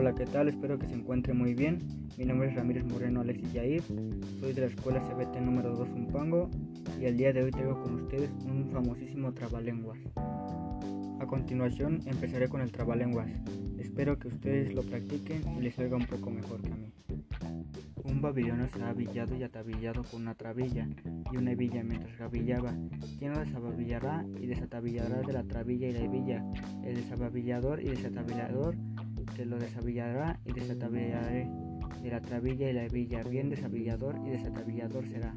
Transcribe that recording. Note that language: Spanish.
Hola, ¿qué tal? Espero que se encuentre muy bien. Mi nombre es Ramírez Moreno Alexis Yair, soy de la escuela CBT número 2 Umpango y el día de hoy traigo con ustedes un famosísimo trabalenguas. A continuación empezaré con el trabalenguas. Espero que ustedes lo practiquen y les salga un poco mejor que a mí. Un babilonio se ha avillado y atabillado con una trabilla y una hebilla mientras gavillaba. ¿Quién lo desababillará y desatabillará de la trabilla y la hebilla? El desababillador y desatabillador lo desabillará y desatabillaré de la trabilla y la hebilla. Bien desabillador y desatabillador será.